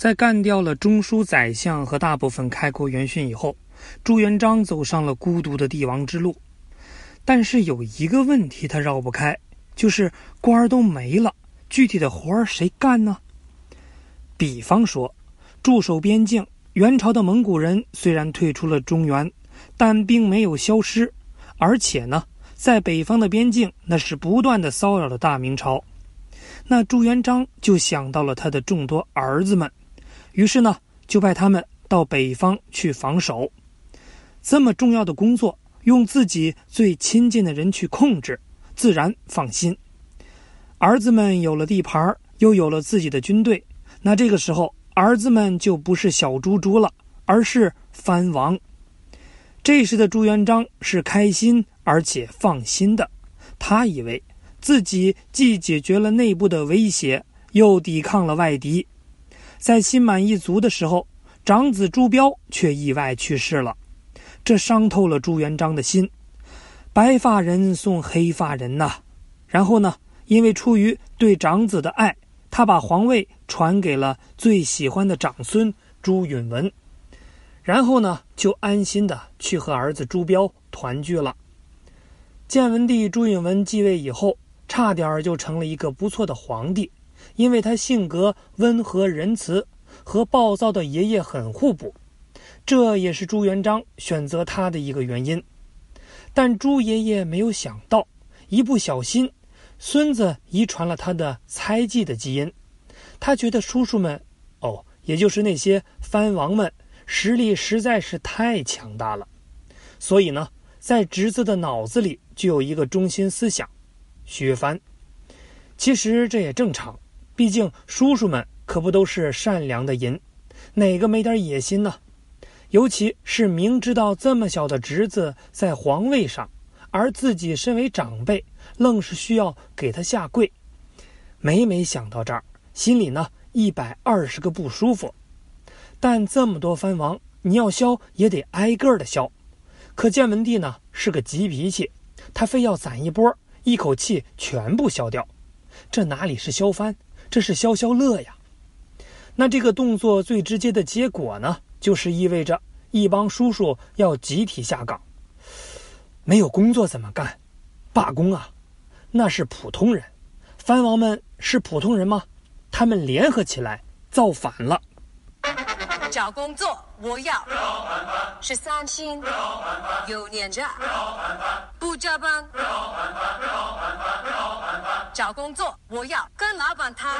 在干掉了中书宰相和大部分开国元勋以后，朱元璋走上了孤独的帝王之路。但是有一个问题他绕不开，就是官儿都没了，具体的活儿谁干呢？比方说，驻守边境，元朝的蒙古人虽然退出了中原，但并没有消失，而且呢，在北方的边境那是不断的骚扰着大明朝。那朱元璋就想到了他的众多儿子们。于是呢，就派他们到北方去防守。这么重要的工作，用自己最亲近的人去控制，自然放心。儿子们有了地盘，又有了自己的军队，那这个时候，儿子们就不是小猪猪了，而是藩王。这时的朱元璋是开心而且放心的，他以为自己既解决了内部的威胁，又抵抗了外敌。在心满意足的时候，长子朱标却意外去世了，这伤透了朱元璋的心。白发人送黑发人呐，然后呢，因为出于对长子的爱，他把皇位传给了最喜欢的长孙朱允文，然后呢，就安心的去和儿子朱标团聚了。建文帝朱允文继位以后，差点就成了一个不错的皇帝。因为他性格温和仁慈，和暴躁的爷爷很互补，这也是朱元璋选择他的一个原因。但朱爷爷没有想到，一不小心，孙子遗传了他的猜忌的基因。他觉得叔叔们，哦，也就是那些藩王们，实力实在是太强大了，所以呢，在侄子的脑子里就有一个中心思想：削藩。其实这也正常。毕竟叔叔们可不都是善良的人，哪个没点野心呢？尤其是明知道这么小的侄子在皇位上，而自己身为长辈，愣是需要给他下跪。每每想到这儿，心里呢一百二十个不舒服。但这么多藩王，你要削也得挨个的削。可建文帝呢是个急脾气，他非要攒一波，一口气全部削掉。这哪里是削藩？这是消消乐呀，那这个动作最直接的结果呢，就是意味着一帮叔叔要集体下岗。没有工作怎么干？罢工啊！那是普通人，藩王们是普通人吗？他们联合起来造反了。找工作，我要是三薪，有年假，不加班。找工作，我要跟老板谈。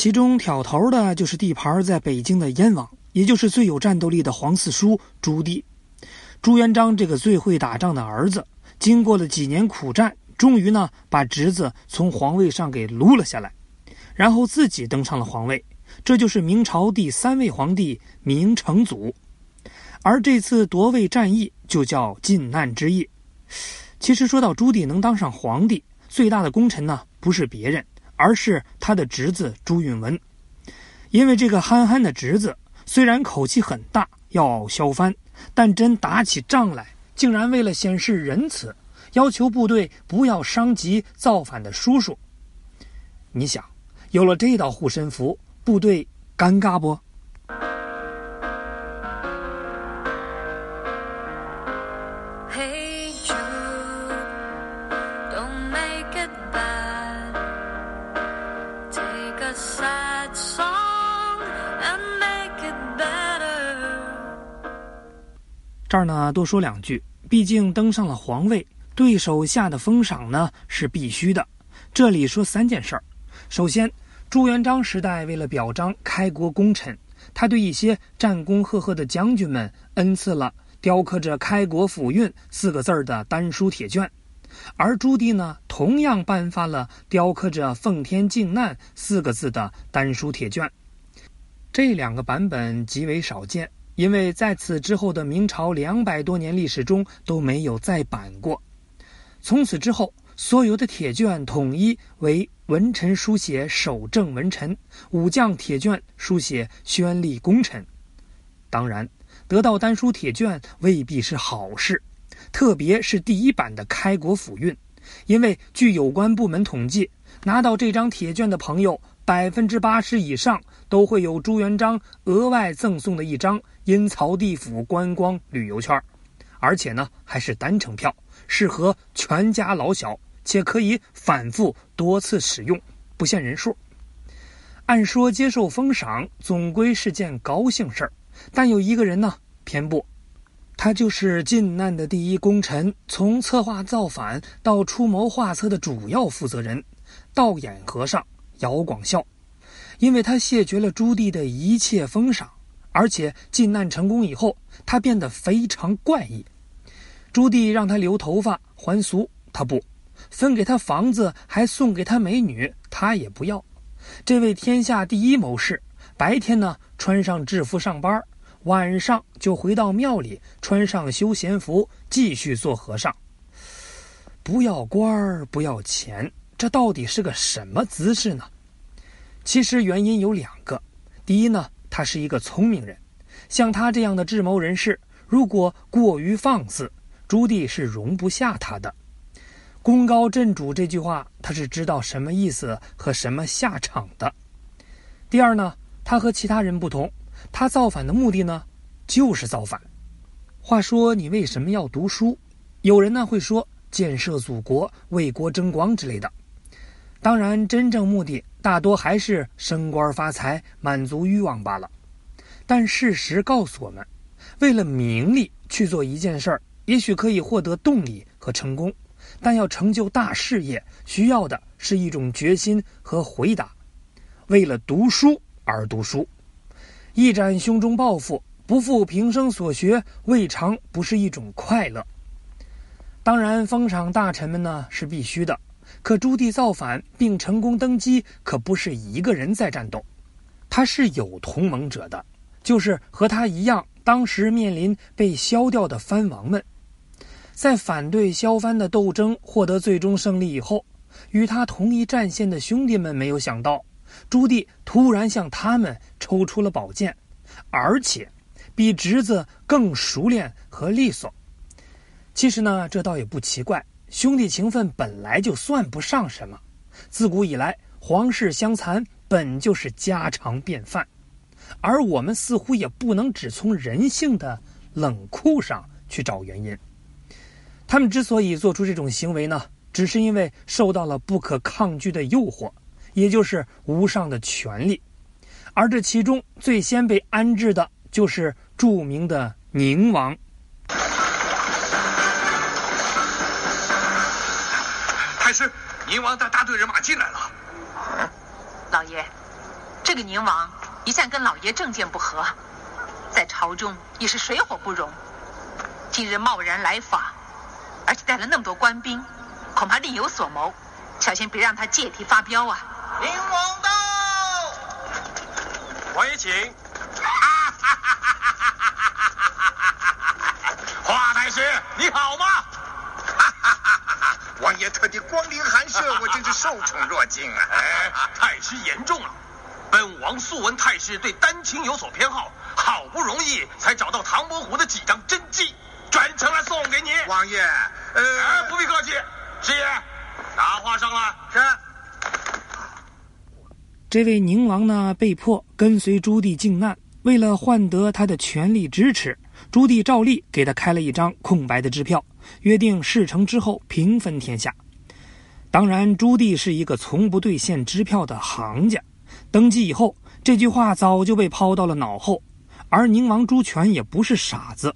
其中挑头的就是地盘在北京的燕王，也就是最有战斗力的皇四叔朱棣。朱元璋这个最会打仗的儿子，经过了几年苦战，终于呢把侄子从皇位上给撸了下来，然后自己登上了皇位。这就是明朝第三位皇帝明成祖，而这次夺位战役就叫靖难之役。其实说到朱棣能当上皇帝，最大的功臣呢，不是别人，而是他的侄子朱允文。因为这个憨憨的侄子虽然口气很大，要削藩，但真打起仗来，竟然为了显示仁慈，要求部队不要伤及造反的叔叔。你想，有了这道护身符。部队尴尬不？Sad song and make it better 这儿呢，多说两句。毕竟登上了皇位，对手下的封赏呢是必须的。这里说三件事儿。首先。朱元璋时代，为了表彰开国功臣，他对一些战功赫赫的将军们恩赐了雕刻着“开国府运”四个字儿的丹书铁卷，而朱棣呢，同样颁发了雕刻着“奉天靖难”四个字的丹书铁卷。这两个版本极为少见，因为在此之后的明朝两百多年历史中都没有再版过。从此之后。所有的铁卷统一为文臣书写守正文臣，武将铁卷书写宣立功臣。当然，得到丹书铁卷未必是好事，特别是第一版的开国府运，因为据有关部门统计，拿到这张铁卷的朋友，百分之八十以上都会有朱元璋额外赠送的一张阴曹地府观光旅游券，而且呢还是单程票，适合全家老小，且可以反复多次使用，不限人数。按说接受封赏总归是件高兴事儿，但有一个人呢偏不，他就是靖难的第一功臣，从策划造反到出谋划策的主要负责人——道眼和尚。姚广孝，因为他谢绝了朱棣的一切封赏，而且靖难成功以后，他变得非常怪异。朱棣让他留头发还俗，他不；分给他房子，还送给他美女，他也不要。这位天下第一谋士，白天呢穿上制服上班，晚上就回到庙里穿上休闲服继续做和尚。不要官儿，不要钱。这到底是个什么姿势呢？其实原因有两个。第一呢，他是一个聪明人，像他这样的智谋人士，如果过于放肆，朱棣是容不下他的。功高震主这句话，他是知道什么意思和什么下场的。第二呢，他和其他人不同，他造反的目的呢，就是造反。话说你为什么要读书？有人呢会说建设祖国、为国争光之类的。当然，真正目的大多还是升官发财、满足欲望罢了。但事实告诉我们，为了名利去做一件事儿，也许可以获得动力和成功，但要成就大事业，需要的是一种决心和回答。为了读书而读书，一展胸中抱负，不负平生所学，未尝不是一种快乐。当然，封赏大臣们呢是必须的。可朱棣造反并成功登基，可不是一个人在战斗，他是有同盟者的，就是和他一样，当时面临被削掉的藩王们。在反对削藩的斗争获得最终胜利以后，与他同一战线的兄弟们没有想到，朱棣突然向他们抽出了宝剑，而且比侄子更熟练和利索。其实呢，这倒也不奇怪。兄弟情分本来就算不上什么，自古以来皇室相残本就是家常便饭，而我们似乎也不能只从人性的冷酷上去找原因。他们之所以做出这种行为呢，只是因为受到了不可抗拒的诱惑，也就是无上的权力，而这其中最先被安置的就是著名的宁王。太师，宁王带大队人马进来了。老爷，这个宁王一向跟老爷政见不合，在朝中也是水火不容。今日贸然来访，而且带了那么多官兵，恐怕另有所谋。小心别让他借题发飙啊！宁王到，王爷请。华太师，你好吗？王爷特地光临寒舍，我真是受宠若惊啊！哎，太师言重了。本王素闻太师对丹青有所偏好，好不容易才找到唐伯虎的几张真迹，专程来送给你。王爷，呃，不必客气。师爷，拿画上来。是。这位宁王呢，被迫跟随朱棣靖难，为了换得他的全力支持，朱棣照例给他开了一张空白的支票。约定事成之后平分天下。当然，朱棣是一个从不兑现支票的行家。登基以后，这句话早就被抛到了脑后。而宁王朱权也不是傻子，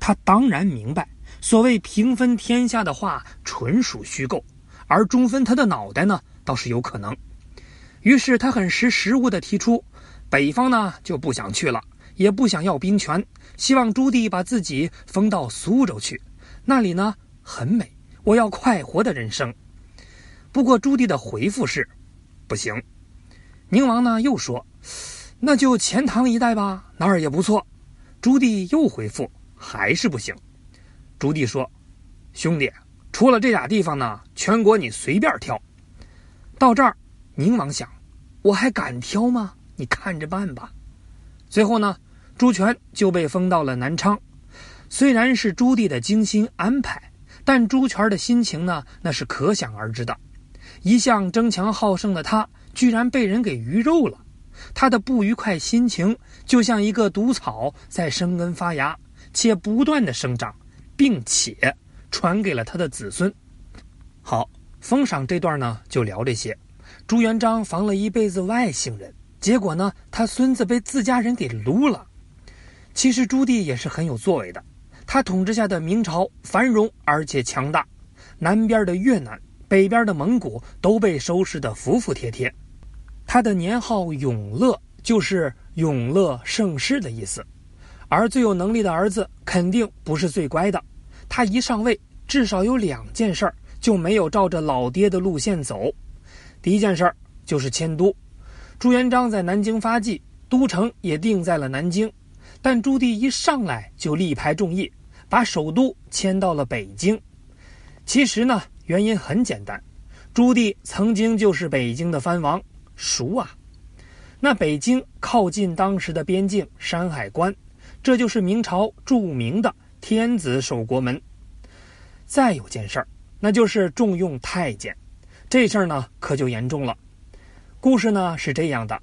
他当然明白，所谓平分天下的话纯属虚构，而中分他的脑袋呢，倒是有可能。于是他很识时务地提出，北方呢就不想去了，也不想要兵权，希望朱棣把自己封到苏州去。那里呢很美，我要快活的人生。不过朱棣的回复是，不行。宁王呢又说，那就钱塘一带吧，哪儿也不错。朱棣又回复，还是不行。朱棣说，兄弟，除了这俩地方呢，全国你随便挑。到这儿，宁王想，我还敢挑吗？你看着办吧。最后呢，朱权就被封到了南昌。虽然是朱棣的精心安排，但朱权的心情呢，那是可想而知的。一向争强好胜的他，居然被人给鱼肉了。他的不愉快心情就像一个毒草在生根发芽，且不断的生长，并且传给了他的子孙。好，封赏这段呢就聊这些。朱元璋防了一辈子外姓人，结果呢他孙子被自家人给撸了。其实朱棣也是很有作为的，他统治下的明朝繁荣而且强大，南边的越南、北边的蒙古都被收拾得服服帖帖。他的年号永乐，就是永乐盛世的意思。而最有能力的儿子肯定不是最乖的，他一上位，至少有两件事儿就没有照着老爹的路线走。第一件事儿就是迁都，朱元璋在南京发迹，都城也定在了南京。但朱棣一上来就力排众议，把首都迁到了北京。其实呢，原因很简单，朱棣曾经就是北京的藩王，熟啊。那北京靠近当时的边境山海关，这就是明朝著名的天子守国门。再有件事儿，那就是重用太监，这事儿呢可就严重了。故事呢是这样的，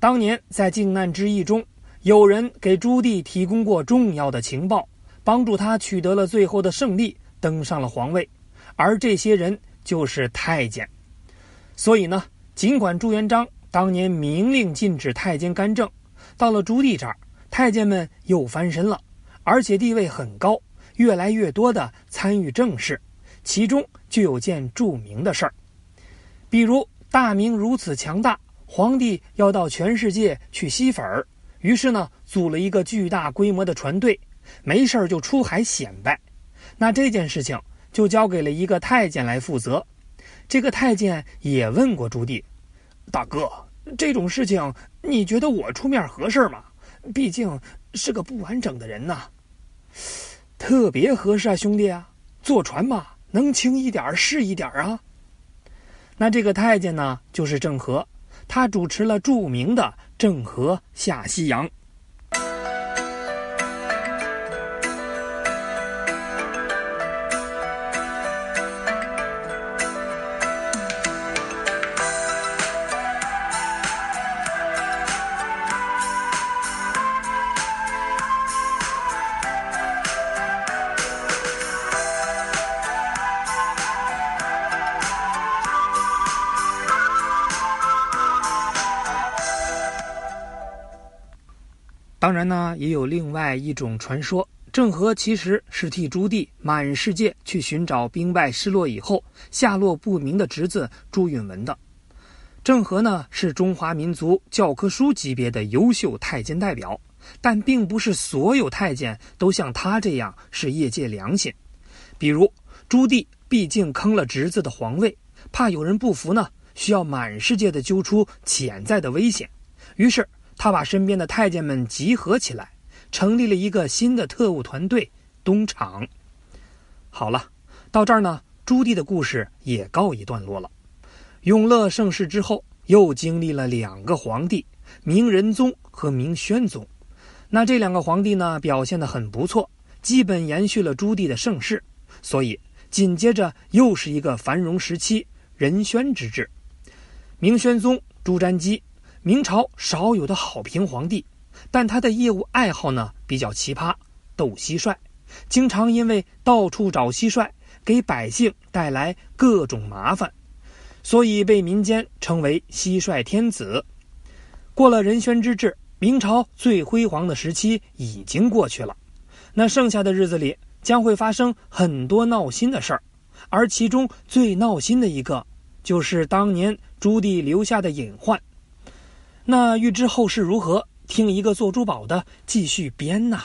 当年在靖难之役中。有人给朱棣提供过重要的情报，帮助他取得了最后的胜利，登上了皇位。而这些人就是太监。所以呢，尽管朱元璋当年明令禁止太监干政，到了朱棣这儿，太监们又翻身了，而且地位很高，越来越多的参与政事。其中就有件著名的事儿，比如大明如此强大，皇帝要到全世界去吸粉儿。于是呢，组了一个巨大规模的船队，没事就出海显摆。那这件事情就交给了一个太监来负责。这个太监也问过朱棣：“大哥，这种事情你觉得我出面合适吗？毕竟是个不完整的人呐。”“特别合适啊，兄弟啊！坐船嘛，能轻一点是一点啊。”那这个太监呢，就是郑和。他主持了著名的郑和下西洋。当然呢，也有另外一种传说，郑和其实是替朱棣满世界去寻找兵败失落以后下落不明的侄子朱允文的。郑和呢是中华民族教科书级别的优秀太监代表，但并不是所有太监都像他这样是业界良心。比如朱棣毕竟坑了侄子的皇位，怕有人不服呢，需要满世界的揪出潜在的危险，于是。他把身边的太监们集合起来，成立了一个新的特务团队——东厂。好了，到这儿呢，朱棣的故事也告一段落了。永乐盛世之后，又经历了两个皇帝——明仁宗和明宣宗。那这两个皇帝呢，表现得很不错，基本延续了朱棣的盛世。所以，紧接着又是一个繁荣时期——仁宣之治。明宣宗朱瞻基。明朝少有的好评皇帝，但他的业务爱好呢比较奇葩，斗蟋蟀，经常因为到处找蟋蟀，给百姓带来各种麻烦，所以被民间称为“蟋蟀天子”。过了仁宣之治，明朝最辉煌的时期已经过去了，那剩下的日子里将会发生很多闹心的事儿，而其中最闹心的一个，就是当年朱棣留下的隐患。那欲知后事如何，听一个做珠宝的继续编呐。